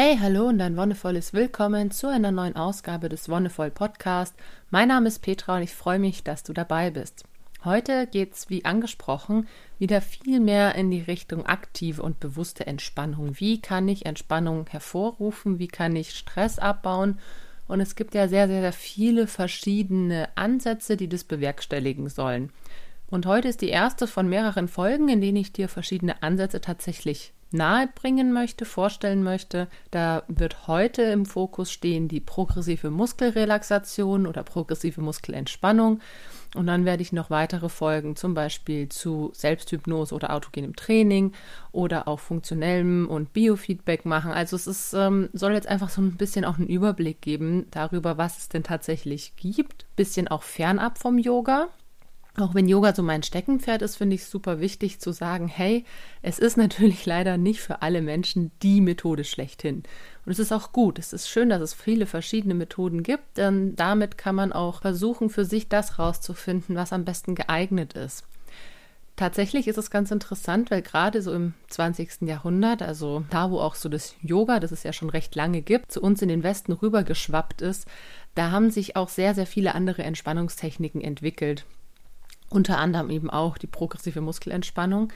Hey, hallo und ein wundervolles Willkommen zu einer neuen Ausgabe des Wonnevoll Podcast. Mein Name ist Petra und ich freue mich, dass du dabei bist. Heute geht es, wie angesprochen, wieder viel mehr in die Richtung aktive und bewusste Entspannung. Wie kann ich Entspannung hervorrufen? Wie kann ich Stress abbauen? Und es gibt ja sehr, sehr, sehr viele verschiedene Ansätze, die das bewerkstelligen sollen. Und heute ist die erste von mehreren Folgen, in denen ich dir verschiedene Ansätze tatsächlich nahebringen möchte, vorstellen möchte. Da wird heute im Fokus stehen die progressive Muskelrelaxation oder progressive Muskelentspannung. Und dann werde ich noch weitere Folgen, zum Beispiel zu Selbsthypnose oder autogenem Training oder auch funktionellem und Biofeedback machen. Also es ist, ähm, soll jetzt einfach so ein bisschen auch einen Überblick geben darüber, was es denn tatsächlich gibt. Bisschen auch fernab vom Yoga. Auch wenn Yoga so mein Steckenpferd ist, finde ich es super wichtig zu sagen, hey, es ist natürlich leider nicht für alle Menschen die Methode schlechthin. Und es ist auch gut. Es ist schön, dass es viele verschiedene Methoden gibt, denn damit kann man auch versuchen, für sich das rauszufinden, was am besten geeignet ist. Tatsächlich ist es ganz interessant, weil gerade so im 20. Jahrhundert, also da, wo auch so das Yoga, das es ja schon recht lange gibt, zu uns in den Westen rübergeschwappt ist, da haben sich auch sehr, sehr viele andere Entspannungstechniken entwickelt unter anderem eben auch die progressive Muskelentspannung,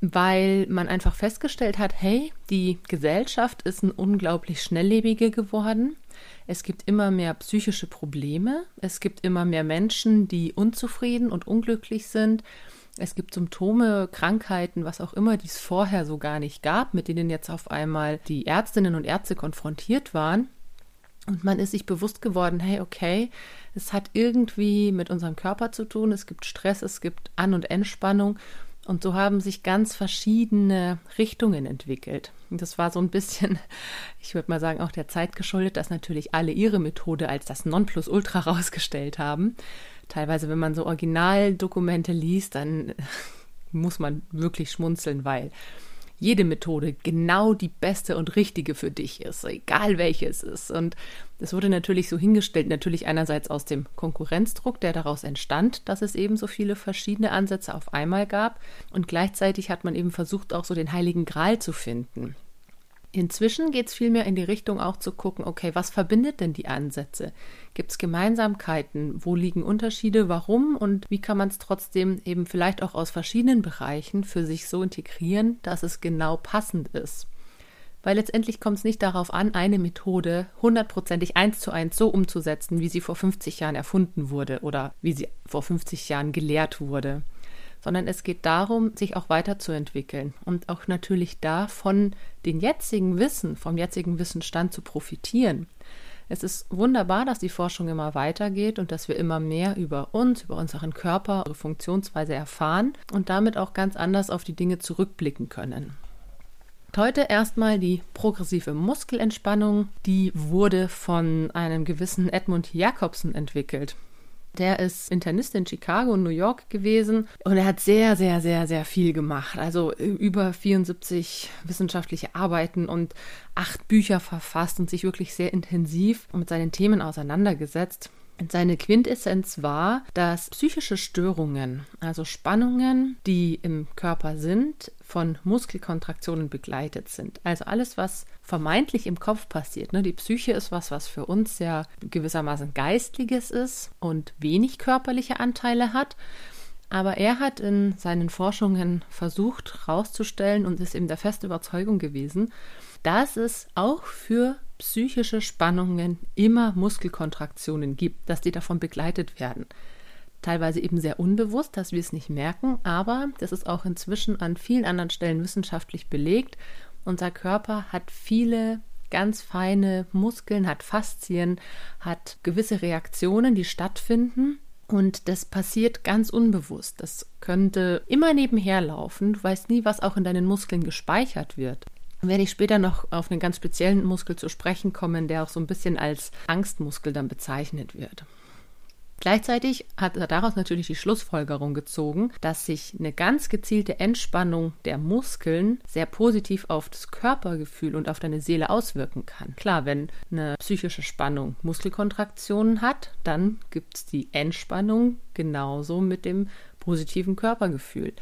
weil man einfach festgestellt hat, hey, die Gesellschaft ist ein unglaublich schnelllebige geworden. Es gibt immer mehr psychische Probleme. Es gibt immer mehr Menschen, die unzufrieden und unglücklich sind. Es gibt Symptome, Krankheiten, was auch immer, die es vorher so gar nicht gab, mit denen jetzt auf einmal die Ärztinnen und Ärzte konfrontiert waren. Und man ist sich bewusst geworden, hey, okay, es hat irgendwie mit unserem Körper zu tun, es gibt Stress, es gibt An- und Entspannung. Und so haben sich ganz verschiedene Richtungen entwickelt. Und das war so ein bisschen, ich würde mal sagen, auch der Zeit geschuldet, dass natürlich alle ihre Methode als das Nonplusultra rausgestellt haben. Teilweise, wenn man so Originaldokumente liest, dann muss man wirklich schmunzeln, weil jede Methode genau die beste und richtige für dich ist, egal welche es ist. Und es wurde natürlich so hingestellt, natürlich einerseits aus dem Konkurrenzdruck, der daraus entstand, dass es eben so viele verschiedene Ansätze auf einmal gab. Und gleichzeitig hat man eben versucht, auch so den heiligen Gral zu finden. Inzwischen geht es vielmehr in die Richtung auch zu gucken, okay, was verbindet denn die Ansätze? Gibt es Gemeinsamkeiten? Wo liegen Unterschiede? Warum? Und wie kann man es trotzdem eben vielleicht auch aus verschiedenen Bereichen für sich so integrieren, dass es genau passend ist? Weil letztendlich kommt es nicht darauf an, eine Methode hundertprozentig eins zu eins so umzusetzen, wie sie vor 50 Jahren erfunden wurde oder wie sie vor 50 Jahren gelehrt wurde sondern es geht darum, sich auch weiterzuentwickeln und auch natürlich da von den jetzigen Wissen, vom jetzigen Wissensstand zu profitieren. Es ist wunderbar, dass die Forschung immer weitergeht und dass wir immer mehr über uns, über unseren Körper, unsere Funktionsweise erfahren und damit auch ganz anders auf die Dinge zurückblicken können. Heute erstmal die progressive Muskelentspannung. Die wurde von einem gewissen Edmund Jacobsen entwickelt. Der ist Internist in Chicago und New York gewesen und er hat sehr, sehr, sehr, sehr viel gemacht. Also äh, über 74 wissenschaftliche Arbeiten und acht Bücher verfasst und sich wirklich sehr intensiv mit seinen Themen auseinandergesetzt. Seine Quintessenz war, dass psychische Störungen, also Spannungen, die im Körper sind, von Muskelkontraktionen begleitet sind. Also alles, was vermeintlich im Kopf passiert. Ne? Die Psyche ist was, was für uns ja gewissermaßen geistliges ist und wenig körperliche Anteile hat. Aber er hat in seinen Forschungen versucht herauszustellen und ist eben der festen Überzeugung gewesen, dass es auch für psychische Spannungen immer Muskelkontraktionen gibt, dass die davon begleitet werden. Teilweise eben sehr unbewusst, dass wir es nicht merken, aber das ist auch inzwischen an vielen anderen Stellen wissenschaftlich belegt. Unser Körper hat viele ganz feine Muskeln, hat Faszien, hat gewisse Reaktionen, die stattfinden. Und das passiert ganz unbewusst. Das könnte immer nebenher laufen. Du weißt nie, was auch in deinen Muskeln gespeichert wird werde ich später noch auf einen ganz speziellen Muskel zu sprechen kommen, der auch so ein bisschen als Angstmuskel dann bezeichnet wird. Gleichzeitig hat er daraus natürlich die Schlussfolgerung gezogen, dass sich eine ganz gezielte Entspannung der Muskeln sehr positiv auf das Körpergefühl und auf deine Seele auswirken kann. Klar, wenn eine psychische Spannung Muskelkontraktionen hat, dann gibt es die Entspannung genauso mit dem positiven Körpergefühl.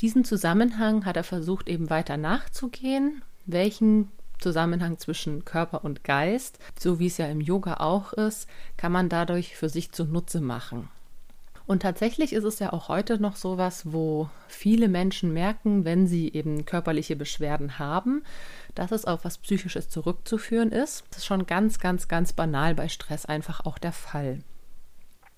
Diesen Zusammenhang hat er versucht eben weiter nachzugehen welchen Zusammenhang zwischen Körper und Geist, so wie es ja im Yoga auch ist, kann man dadurch für sich zunutze machen. Und tatsächlich ist es ja auch heute noch so was, wo viele Menschen merken, wenn sie eben körperliche Beschwerden haben, dass es auf was Psychisches zurückzuführen ist. Das ist schon ganz, ganz, ganz banal bei Stress einfach auch der Fall.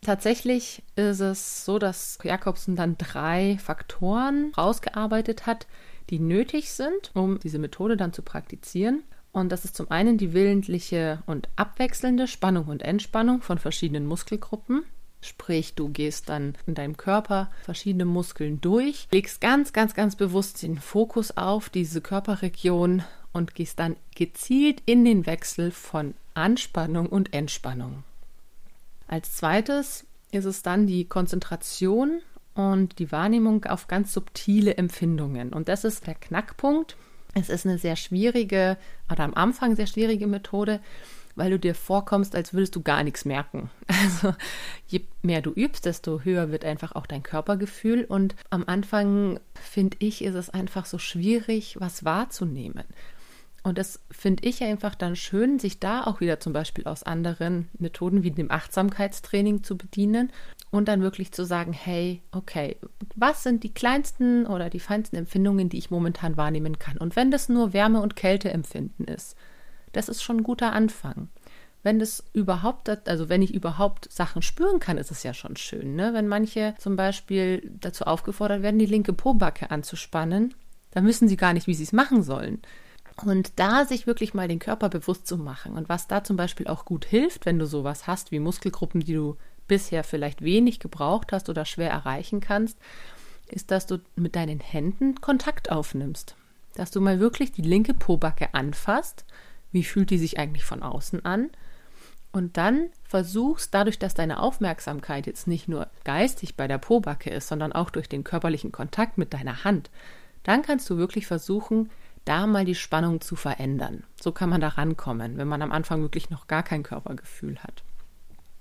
Tatsächlich ist es so, dass Jakobsen dann drei Faktoren rausgearbeitet hat, die nötig sind, um diese Methode dann zu praktizieren. Und das ist zum einen die willentliche und abwechselnde Spannung und Entspannung von verschiedenen Muskelgruppen. Sprich, du gehst dann in deinem Körper verschiedene Muskeln durch, legst ganz, ganz, ganz bewusst den Fokus auf diese Körperregion und gehst dann gezielt in den Wechsel von Anspannung und Entspannung. Als zweites ist es dann die Konzentration und die Wahrnehmung auf ganz subtile Empfindungen. Und das ist der Knackpunkt. Es ist eine sehr schwierige oder am Anfang sehr schwierige Methode, weil du dir vorkommst, als würdest du gar nichts merken. Also je mehr du übst, desto höher wird einfach auch dein Körpergefühl. Und am Anfang, finde ich, ist es einfach so schwierig, was wahrzunehmen. Und das finde ich einfach dann schön, sich da auch wieder zum Beispiel aus anderen Methoden wie dem Achtsamkeitstraining zu bedienen und dann wirklich zu sagen, hey, okay, was sind die kleinsten oder die feinsten Empfindungen, die ich momentan wahrnehmen kann? Und wenn das nur Wärme- und Kälteempfinden ist, das ist schon ein guter Anfang. Wenn das überhaupt, also wenn ich überhaupt Sachen spüren kann, ist es ja schon schön. Ne? Wenn manche zum Beispiel dazu aufgefordert werden, die linke Pobacke anzuspannen, dann wissen sie gar nicht, wie sie es machen sollen. Und da sich wirklich mal den Körper bewusst zu machen und was da zum Beispiel auch gut hilft, wenn du sowas hast wie Muskelgruppen, die du bisher vielleicht wenig gebraucht hast oder schwer erreichen kannst, ist, dass du mit deinen Händen Kontakt aufnimmst. Dass du mal wirklich die linke Pobacke anfasst wie fühlt die sich eigentlich von außen an? Und dann versuchst, dadurch, dass deine Aufmerksamkeit jetzt nicht nur geistig bei der Pobacke ist, sondern auch durch den körperlichen Kontakt mit deiner Hand, dann kannst du wirklich versuchen, da mal die Spannung zu verändern. So kann man da rankommen, wenn man am Anfang wirklich noch gar kein Körpergefühl hat.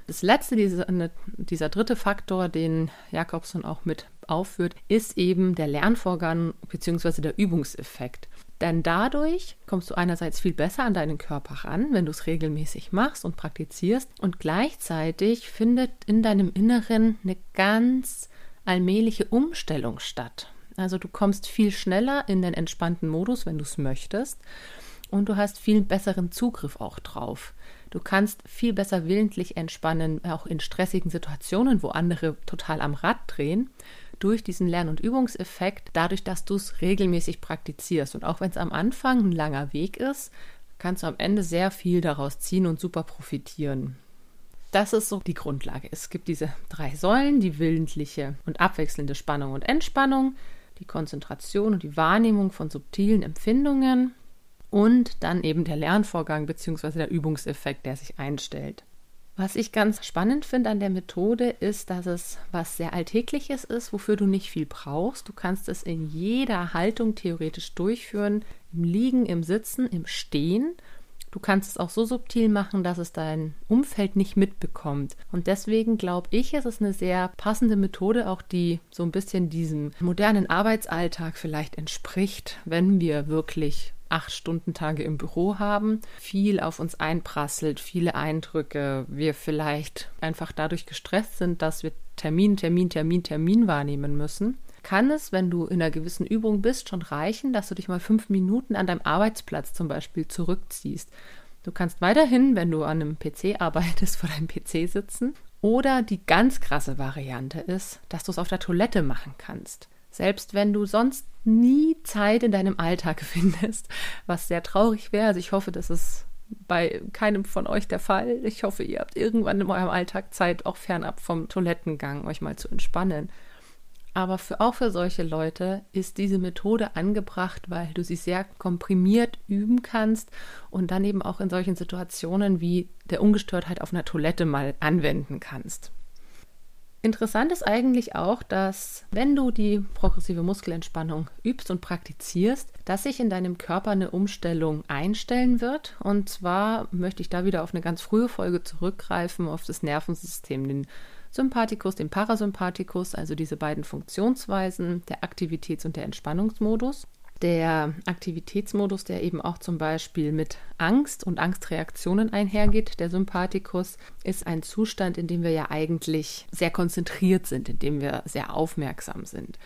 Das letzte, dieser, ne, dieser dritte Faktor, den Jakobson auch mit aufführt, ist eben der Lernvorgang bzw. der Übungseffekt. Denn dadurch kommst du einerseits viel besser an deinen Körper ran, wenn du es regelmäßig machst und praktizierst. Und gleichzeitig findet in deinem Inneren eine ganz allmähliche Umstellung statt. Also du kommst viel schneller in den entspannten Modus, wenn du es möchtest. Und du hast viel besseren Zugriff auch drauf. Du kannst viel besser willentlich entspannen, auch in stressigen Situationen, wo andere total am Rad drehen durch diesen Lern- und Übungseffekt, dadurch, dass du es regelmäßig praktizierst. Und auch wenn es am Anfang ein langer Weg ist, kannst du am Ende sehr viel daraus ziehen und super profitieren. Das ist so die Grundlage. Es gibt diese drei Säulen, die willentliche und abwechselnde Spannung und Entspannung, die Konzentration und die Wahrnehmung von subtilen Empfindungen und dann eben der Lernvorgang bzw. der Übungseffekt, der sich einstellt. Was ich ganz spannend finde an der Methode ist, dass es was sehr Alltägliches ist, wofür du nicht viel brauchst. Du kannst es in jeder Haltung theoretisch durchführen, im Liegen, im Sitzen, im Stehen. Du kannst es auch so subtil machen, dass es dein Umfeld nicht mitbekommt. Und deswegen glaube ich, es ist eine sehr passende Methode, auch die so ein bisschen diesem modernen Arbeitsalltag vielleicht entspricht, wenn wir wirklich acht Stunden Tage im Büro haben, viel auf uns einprasselt, viele Eindrücke, wir vielleicht einfach dadurch gestresst sind, dass wir Termin, Termin, Termin, Termin wahrnehmen müssen, kann es, wenn du in einer gewissen Übung bist, schon reichen, dass du dich mal fünf Minuten an deinem Arbeitsplatz zum Beispiel zurückziehst. Du kannst weiterhin, wenn du an einem PC arbeitest, vor deinem PC sitzen. Oder die ganz krasse Variante ist, dass du es auf der Toilette machen kannst. Selbst wenn du sonst nie Zeit in deinem Alltag findest, was sehr traurig wäre. Also ich hoffe, das ist bei keinem von euch der Fall. Ich hoffe, ihr habt irgendwann in eurem Alltag Zeit, auch fernab vom Toilettengang, euch mal zu entspannen. Aber für, auch für solche Leute ist diese Methode angebracht, weil du sie sehr komprimiert üben kannst und dann eben auch in solchen Situationen wie der Ungestörtheit auf einer Toilette mal anwenden kannst. Interessant ist eigentlich auch, dass wenn du die progressive Muskelentspannung übst und praktizierst, dass sich in deinem Körper eine Umstellung einstellen wird. Und zwar möchte ich da wieder auf eine ganz frühe Folge zurückgreifen, auf das Nervensystem, den Sympathikus, den Parasympathikus, also diese beiden Funktionsweisen, der Aktivitäts- und der Entspannungsmodus. Der Aktivitätsmodus, der eben auch zum Beispiel mit Angst und Angstreaktionen einhergeht, der Sympathikus, ist ein Zustand, in dem wir ja eigentlich sehr konzentriert sind, in dem wir sehr aufmerksam sind.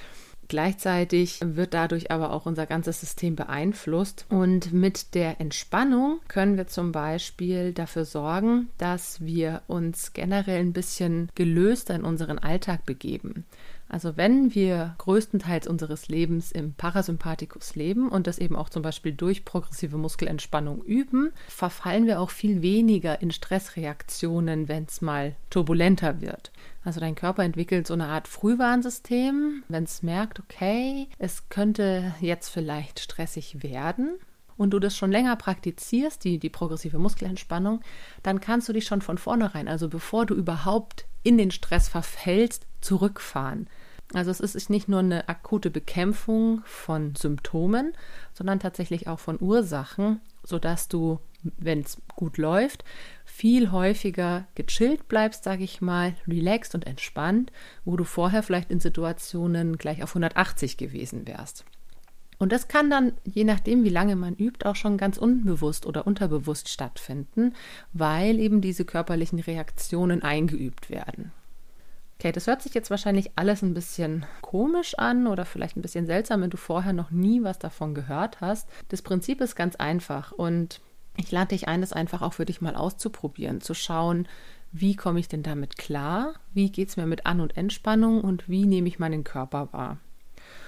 Gleichzeitig wird dadurch aber auch unser ganzes System beeinflusst. Und mit der Entspannung können wir zum Beispiel dafür sorgen, dass wir uns generell ein bisschen gelöster in unseren Alltag begeben. Also wenn wir größtenteils unseres Lebens im Parasympathikus leben und das eben auch zum Beispiel durch progressive Muskelentspannung üben, verfallen wir auch viel weniger in Stressreaktionen, wenn es mal turbulenter wird. Also dein Körper entwickelt so eine Art Frühwarnsystem, wenn es merkt, okay, es könnte jetzt vielleicht stressig werden, und du das schon länger praktizierst, die, die progressive Muskelentspannung, dann kannst du dich schon von vornherein, also bevor du überhaupt in den Stress verfällst, zurückfahren. Also es ist nicht nur eine akute Bekämpfung von Symptomen, sondern tatsächlich auch von Ursachen, sodass du, wenn es gut läuft, viel häufiger gechillt bleibst, sage ich mal, relaxed und entspannt, wo du vorher vielleicht in Situationen gleich auf 180 gewesen wärst. Und das kann dann, je nachdem, wie lange man übt, auch schon ganz unbewusst oder unterbewusst stattfinden, weil eben diese körperlichen Reaktionen eingeübt werden. Okay, das hört sich jetzt wahrscheinlich alles ein bisschen komisch an oder vielleicht ein bisschen seltsam, wenn du vorher noch nie was davon gehört hast. Das Prinzip ist ganz einfach und ich lade dich ein, das einfach auch für dich mal auszuprobieren, zu schauen, wie komme ich denn damit klar, wie geht es mir mit An- und Entspannung und wie nehme ich meinen Körper wahr.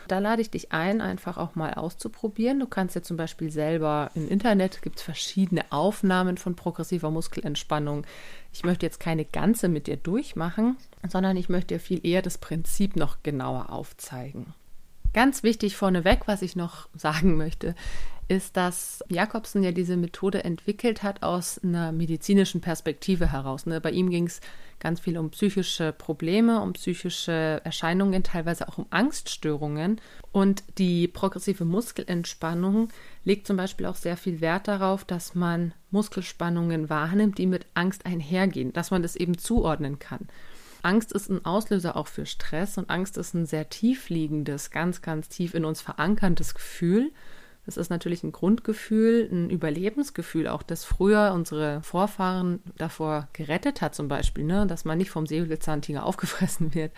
Da lade ich dich ein, einfach auch mal auszuprobieren. Du kannst ja zum Beispiel selber im Internet gibt es verschiedene Aufnahmen von progressiver Muskelentspannung. Ich möchte jetzt keine ganze mit dir durchmachen, sondern ich möchte dir viel eher das Prinzip noch genauer aufzeigen. Ganz wichtig vorneweg, was ich noch sagen möchte, ist, dass Jakobsen ja diese Methode entwickelt hat aus einer medizinischen Perspektive heraus. Ne? Bei ihm ging es ganz viel um psychische Probleme, um psychische Erscheinungen, teilweise auch um Angststörungen. Und die progressive Muskelentspannung legt zum Beispiel auch sehr viel Wert darauf, dass man Muskelspannungen wahrnimmt, die mit Angst einhergehen, dass man das eben zuordnen kann. Angst ist ein Auslöser auch für Stress und Angst ist ein sehr tiefliegendes, ganz, ganz tief in uns verankerndes Gefühl. Das ist natürlich ein Grundgefühl, ein Überlebensgefühl, auch das früher unsere Vorfahren davor gerettet hat, zum Beispiel, ne? dass man nicht vom Säbelzahntiger aufgefressen wird.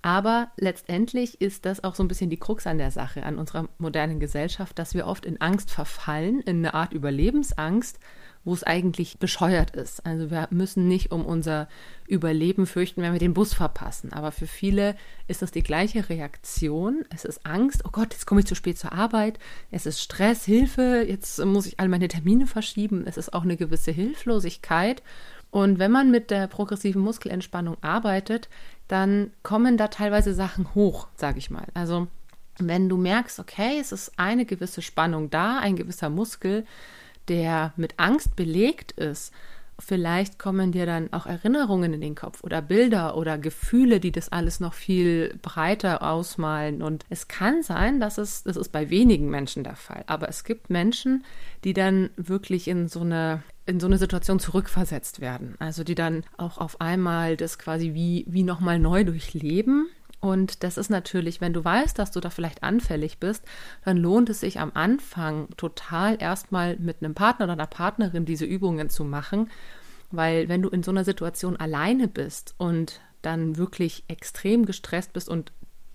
Aber letztendlich ist das auch so ein bisschen die Krux an der Sache, an unserer modernen Gesellschaft, dass wir oft in Angst verfallen, in eine Art Überlebensangst wo es eigentlich bescheuert ist. Also wir müssen nicht um unser Überleben fürchten, wenn wir den Bus verpassen. Aber für viele ist das die gleiche Reaktion. Es ist Angst, oh Gott, jetzt komme ich zu spät zur Arbeit. Es ist Stress, Hilfe, jetzt muss ich all meine Termine verschieben. Es ist auch eine gewisse Hilflosigkeit. Und wenn man mit der progressiven Muskelentspannung arbeitet, dann kommen da teilweise Sachen hoch, sage ich mal. Also wenn du merkst, okay, es ist eine gewisse Spannung da, ein gewisser Muskel, der mit Angst belegt ist, vielleicht kommen dir dann auch Erinnerungen in den Kopf oder Bilder oder Gefühle, die das alles noch viel breiter ausmalen. Und es kann sein, dass es, das ist bei wenigen Menschen der Fall, aber es gibt Menschen, die dann wirklich in so eine in so eine Situation zurückversetzt werden. Also die dann auch auf einmal das quasi wie, wie nochmal neu durchleben und das ist natürlich, wenn du weißt, dass du da vielleicht anfällig bist, dann lohnt es sich am Anfang total erstmal mit einem Partner oder einer Partnerin diese Übungen zu machen, weil wenn du in so einer Situation alleine bist und dann wirklich extrem gestresst bist und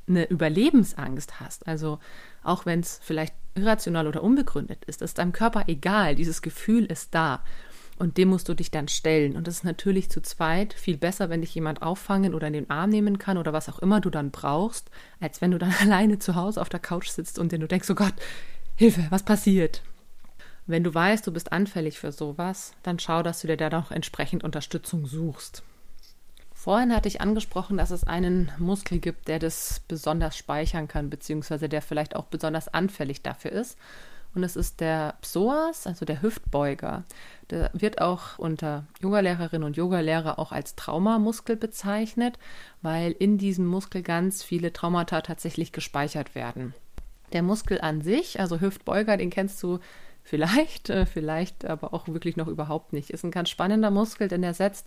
eine Überlebensangst hast, also auch wenn es vielleicht irrational oder unbegründet ist, ist deinem Körper egal, dieses Gefühl ist da. Und dem musst du dich dann stellen. Und das ist natürlich zu zweit viel besser, wenn dich jemand auffangen oder in den Arm nehmen kann oder was auch immer du dann brauchst, als wenn du dann alleine zu Hause auf der Couch sitzt und dir du denkst, oh Gott, Hilfe, was passiert? Wenn du weißt, du bist anfällig für sowas, dann schau, dass du dir da noch entsprechend Unterstützung suchst. Vorhin hatte ich angesprochen, dass es einen Muskel gibt, der das besonders speichern kann, beziehungsweise der vielleicht auch besonders anfällig dafür ist und es ist der Psoas, also der Hüftbeuger. Der wird auch unter Yogalehrerinnen und Yogalehrer auch als Traumamuskel bezeichnet, weil in diesem Muskel ganz viele Traumata tatsächlich gespeichert werden. Der Muskel an sich, also Hüftbeuger, den kennst du Vielleicht, äh, vielleicht aber auch wirklich noch überhaupt nicht. Ist ein ganz spannender Muskel, denn er setzt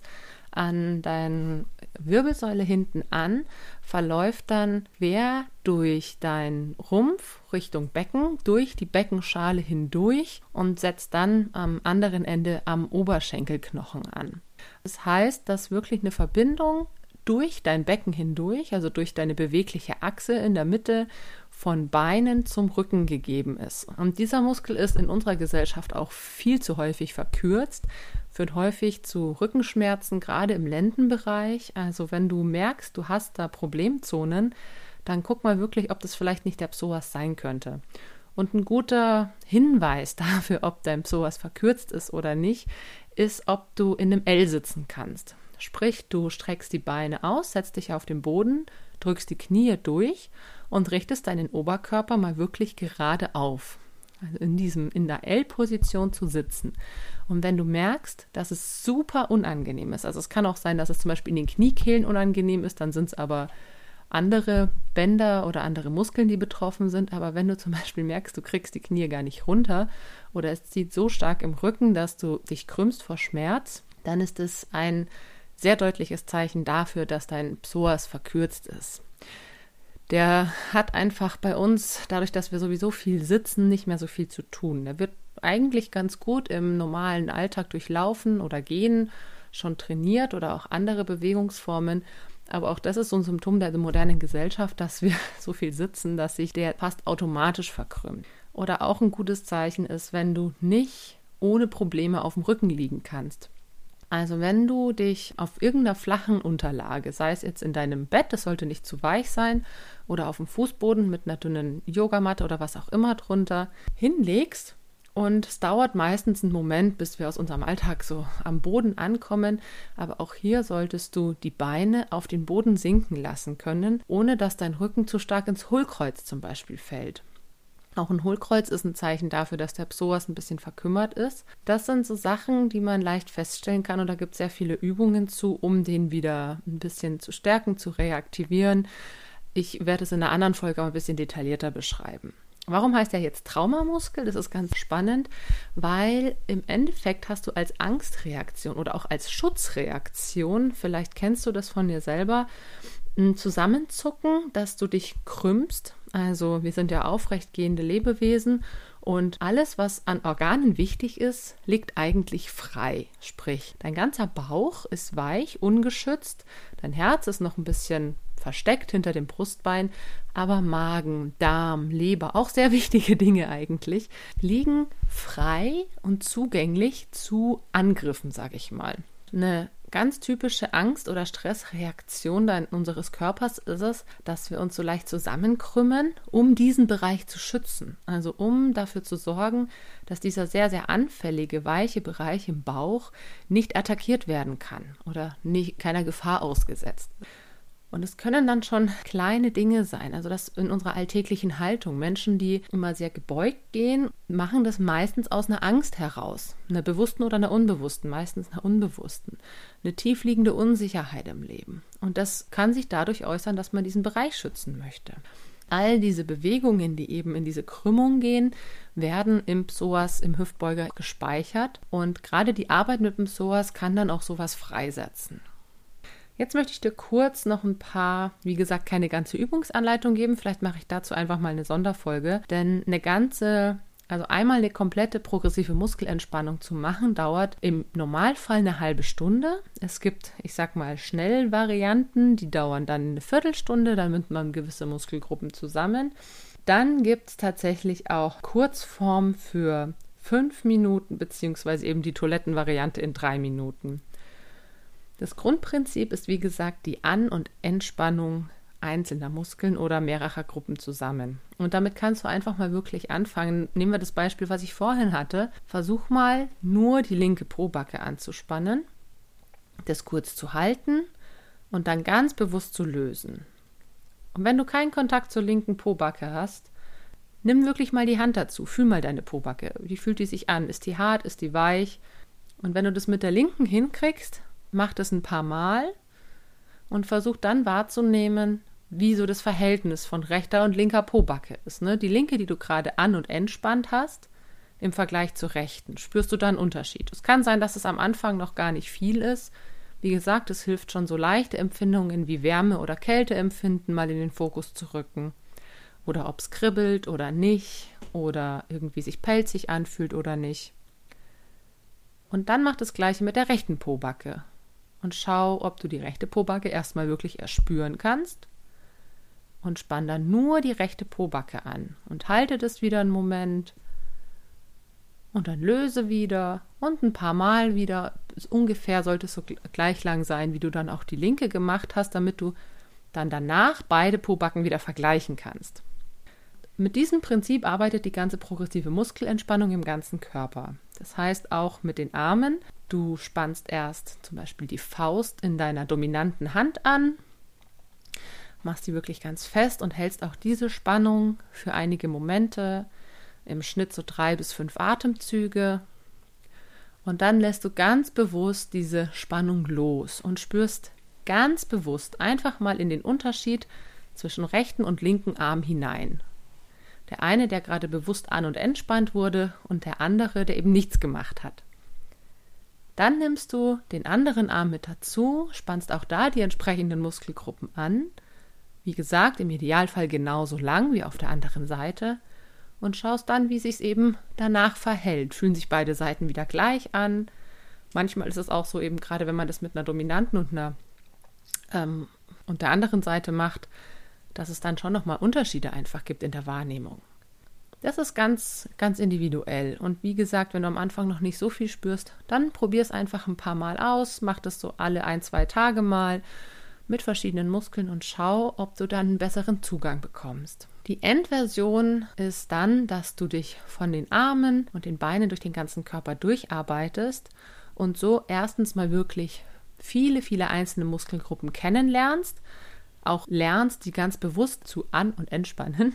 an deine Wirbelsäule hinten an, verläuft dann quer durch deinen Rumpf Richtung Becken, durch die Beckenschale hindurch und setzt dann am anderen Ende am Oberschenkelknochen an. Das heißt, dass wirklich eine Verbindung durch dein Becken hindurch, also durch deine bewegliche Achse in der Mitte von Beinen zum Rücken gegeben ist. Und dieser Muskel ist in unserer Gesellschaft auch viel zu häufig verkürzt, führt häufig zu Rückenschmerzen, gerade im Lendenbereich. Also wenn du merkst, du hast da Problemzonen, dann guck mal wirklich, ob das vielleicht nicht der Psoas sein könnte. Und ein guter Hinweis dafür, ob dein Psoas verkürzt ist oder nicht, ist, ob du in einem L sitzen kannst. Sprich, du streckst die Beine aus, setzt dich auf den Boden, drückst die Knie durch und richtest deinen Oberkörper mal wirklich gerade auf. Also in diesem, in der L-Position zu sitzen. Und wenn du merkst, dass es super unangenehm ist, also es kann auch sein, dass es zum Beispiel in den Kniekehlen unangenehm ist, dann sind es aber andere Bänder oder andere Muskeln, die betroffen sind. Aber wenn du zum Beispiel merkst, du kriegst die Knie gar nicht runter oder es zieht so stark im Rücken, dass du dich krümmst vor Schmerz, dann ist es ein sehr deutliches Zeichen dafür, dass dein Psoas verkürzt ist. Der hat einfach bei uns, dadurch, dass wir sowieso viel sitzen, nicht mehr so viel zu tun. Der wird eigentlich ganz gut im normalen Alltag durchlaufen oder gehen, schon trainiert oder auch andere Bewegungsformen. Aber auch das ist so ein Symptom der modernen Gesellschaft, dass wir so viel sitzen, dass sich der fast automatisch verkrümmt. Oder auch ein gutes Zeichen ist, wenn du nicht ohne Probleme auf dem Rücken liegen kannst. Also wenn du dich auf irgendeiner flachen Unterlage, sei es jetzt in deinem Bett, das sollte nicht zu weich sein, oder auf dem Fußboden mit einer dünnen Yogamatte oder was auch immer drunter, hinlegst und es dauert meistens einen Moment, bis wir aus unserem Alltag so am Boden ankommen. Aber auch hier solltest du die Beine auf den Boden sinken lassen können, ohne dass dein Rücken zu stark ins Hohlkreuz zum Beispiel fällt. Auch ein Hohlkreuz ist ein Zeichen dafür, dass der Psoas ein bisschen verkümmert ist. Das sind so Sachen, die man leicht feststellen kann und da gibt es sehr viele Übungen zu, um den wieder ein bisschen zu stärken, zu reaktivieren. Ich werde es in einer anderen Folge aber ein bisschen detaillierter beschreiben. Warum heißt er jetzt Traumamuskel? Das ist ganz spannend, weil im Endeffekt hast du als Angstreaktion oder auch als Schutzreaktion, vielleicht kennst du das von dir selber, ein Zusammenzucken, dass du dich krümmst. Also wir sind ja aufrechtgehende Lebewesen und alles, was an Organen wichtig ist, liegt eigentlich frei. Sprich, dein ganzer Bauch ist weich, ungeschützt, dein Herz ist noch ein bisschen versteckt hinter dem Brustbein, aber Magen, Darm, Leber, auch sehr wichtige Dinge eigentlich, liegen frei und zugänglich zu Angriffen, sage ich mal. Eine ganz typische Angst- oder Stressreaktion unseres Körpers ist es, dass wir uns so leicht zusammenkrümmen, um diesen Bereich zu schützen. Also um dafür zu sorgen, dass dieser sehr, sehr anfällige, weiche Bereich im Bauch nicht attackiert werden kann oder nicht, keiner Gefahr ausgesetzt. Und es können dann schon kleine Dinge sein, also das in unserer alltäglichen Haltung. Menschen, die immer sehr gebeugt gehen, machen das meistens aus einer Angst heraus, einer bewussten oder einer unbewussten, meistens einer unbewussten, eine tiefliegende Unsicherheit im Leben. Und das kann sich dadurch äußern, dass man diesen Bereich schützen möchte. All diese Bewegungen, die eben in diese Krümmung gehen, werden im Psoas, im Hüftbeuger gespeichert. Und gerade die Arbeit mit dem Psoas kann dann auch sowas freisetzen. Jetzt möchte ich dir kurz noch ein paar, wie gesagt, keine ganze Übungsanleitung geben. Vielleicht mache ich dazu einfach mal eine Sonderfolge, denn eine ganze also einmal eine komplette progressive Muskelentspannung zu machen, dauert im Normalfall eine halbe Stunde. Es gibt, ich sag mal, Schnellvarianten, die dauern dann eine Viertelstunde, dann nimmt man gewisse Muskelgruppen zusammen. Dann gibt es tatsächlich auch Kurzform für fünf Minuten, beziehungsweise eben die Toilettenvariante in drei Minuten. Das Grundprinzip ist, wie gesagt, die An- und Entspannung einzelner Muskeln oder mehrerer Gruppen zusammen. Und damit kannst du einfach mal wirklich anfangen. Nehmen wir das Beispiel, was ich vorhin hatte. Versuch mal nur die linke Probacke anzuspannen, das kurz zu halten und dann ganz bewusst zu lösen. Und wenn du keinen Kontakt zur linken Pobacke hast, nimm wirklich mal die Hand dazu. Fühl mal deine Pobacke. Wie fühlt die sich an? Ist die hart? Ist die weich? Und wenn du das mit der linken hinkriegst, mach das ein paar Mal und versuch dann wahrzunehmen, wie so das Verhältnis von rechter und linker Pobacke ist. Ne? Die linke, die du gerade an- und entspannt hast, im Vergleich zur rechten? Spürst du da einen Unterschied? Es kann sein, dass es am Anfang noch gar nicht viel ist. Wie gesagt, es hilft schon so leichte Empfindungen wie Wärme oder Kälteempfinden mal in den Fokus zu rücken. Oder ob es kribbelt oder nicht. Oder irgendwie sich pelzig anfühlt oder nicht. Und dann mach das gleiche mit der rechten Pobacke. Und schau, ob du die rechte Pobacke erstmal wirklich erspüren kannst. Und spann dann nur die rechte Pobacke an. Und halte das wieder einen Moment und dann löse wieder und ein paar Mal wieder. Ungefähr sollte es so gleich lang sein, wie du dann auch die linke gemacht hast, damit du dann danach beide Pobacken wieder vergleichen kannst. Mit diesem Prinzip arbeitet die ganze progressive Muskelentspannung im ganzen Körper. Das heißt auch mit den Armen. Du spannst erst zum Beispiel die Faust in deiner dominanten Hand an, machst die wirklich ganz fest und hältst auch diese Spannung für einige Momente im Schnitt so drei bis fünf Atemzüge. Und dann lässt du ganz bewusst diese Spannung los und spürst ganz bewusst einfach mal in den Unterschied zwischen rechten und linken Arm hinein. Der eine, der gerade bewusst an- und entspannt wurde, und der andere, der eben nichts gemacht hat. Dann nimmst du den anderen Arm mit dazu, spannst auch da die entsprechenden Muskelgruppen an. Wie gesagt, im Idealfall genauso lang wie auf der anderen Seite und schaust dann, wie sich es eben danach verhält. Fühlen sich beide Seiten wieder gleich an. Manchmal ist es auch so eben, gerade wenn man das mit einer dominanten und einer ähm, und der anderen Seite macht, dass es dann schon nochmal Unterschiede einfach gibt in der Wahrnehmung. Das ist ganz, ganz individuell. Und wie gesagt, wenn du am Anfang noch nicht so viel spürst, dann probier es einfach ein paar Mal aus, mach das so alle ein, zwei Tage mal mit verschiedenen Muskeln und schau, ob du dann einen besseren Zugang bekommst. Die Endversion ist dann, dass du dich von den Armen und den Beinen durch den ganzen Körper durcharbeitest und so erstens mal wirklich viele, viele einzelne Muskelgruppen kennenlernst, auch lernst, die ganz bewusst zu an- und entspannen.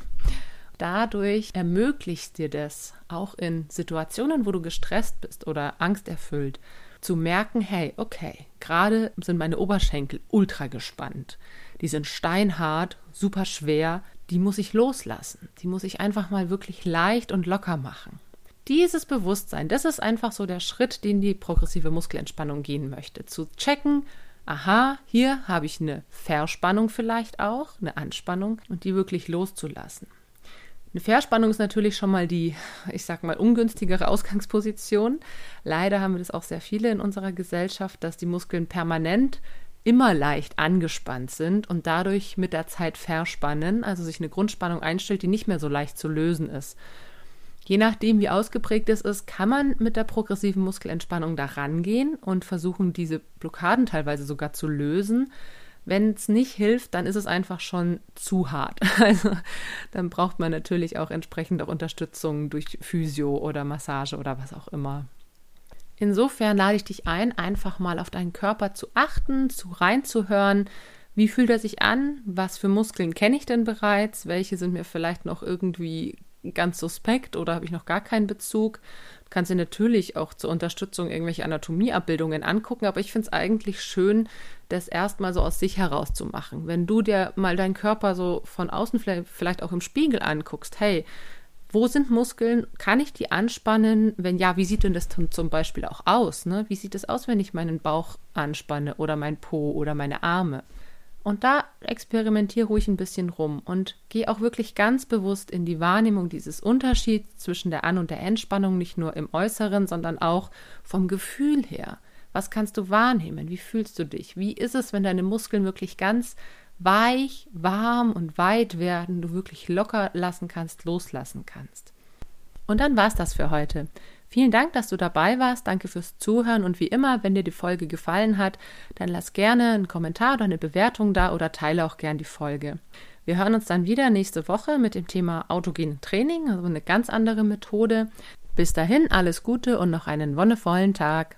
Dadurch ermöglicht dir das auch in Situationen, wo du gestresst bist oder angsterfüllt, zu merken, hey, okay, gerade sind meine Oberschenkel ultra gespannt. Die sind steinhart, super schwer, die muss ich loslassen. Die muss ich einfach mal wirklich leicht und locker machen. Dieses Bewusstsein, das ist einfach so der Schritt, den die progressive Muskelentspannung gehen möchte. Zu checken, aha, hier habe ich eine Verspannung vielleicht auch, eine Anspannung und die wirklich loszulassen. Eine Verspannung ist natürlich schon mal die, ich sag mal, ungünstigere Ausgangsposition. Leider haben wir das auch sehr viele in unserer Gesellschaft, dass die Muskeln permanent immer leicht angespannt sind und dadurch mit der Zeit verspannen, also sich eine Grundspannung einstellt, die nicht mehr so leicht zu lösen ist. Je nachdem, wie ausgeprägt es ist, kann man mit der progressiven Muskelentspannung da rangehen und versuchen, diese Blockaden teilweise sogar zu lösen. Wenn es nicht hilft, dann ist es einfach schon zu hart. Also dann braucht man natürlich auch entsprechend auch Unterstützung durch Physio oder Massage oder was auch immer. Insofern lade ich dich ein, einfach mal auf deinen Körper zu achten, zu reinzuhören. Wie fühlt er sich an? Was für Muskeln kenne ich denn bereits? Welche sind mir vielleicht noch irgendwie ganz suspekt oder habe ich noch gar keinen Bezug? Du kannst dir natürlich auch zur Unterstützung irgendwelche Anatomieabbildungen angucken, aber ich finde es eigentlich schön, das erstmal so aus sich heraus zu machen. Wenn du dir mal deinen Körper so von außen vielleicht, auch im Spiegel anguckst, hey, wo sind Muskeln? Kann ich die anspannen? Wenn ja, wie sieht denn das zum Beispiel auch aus? Ne? Wie sieht es aus, wenn ich meinen Bauch anspanne oder mein Po oder meine Arme? Und da experimentiere ruhig ein bisschen rum und geh auch wirklich ganz bewusst in die Wahrnehmung dieses Unterschieds zwischen der An- und der Entspannung, nicht nur im Äußeren, sondern auch vom Gefühl her. Was kannst du wahrnehmen? Wie fühlst du dich? Wie ist es, wenn deine Muskeln wirklich ganz weich, warm und weit werden, du wirklich locker lassen kannst, loslassen kannst? Und dann war's das für heute. Vielen Dank, dass du dabei warst. Danke fürs Zuhören. Und wie immer, wenn dir die Folge gefallen hat, dann lass gerne einen Kommentar oder eine Bewertung da oder teile auch gern die Folge. Wir hören uns dann wieder nächste Woche mit dem Thema autogene Training, also eine ganz andere Methode. Bis dahin alles Gute und noch einen wonnevollen Tag.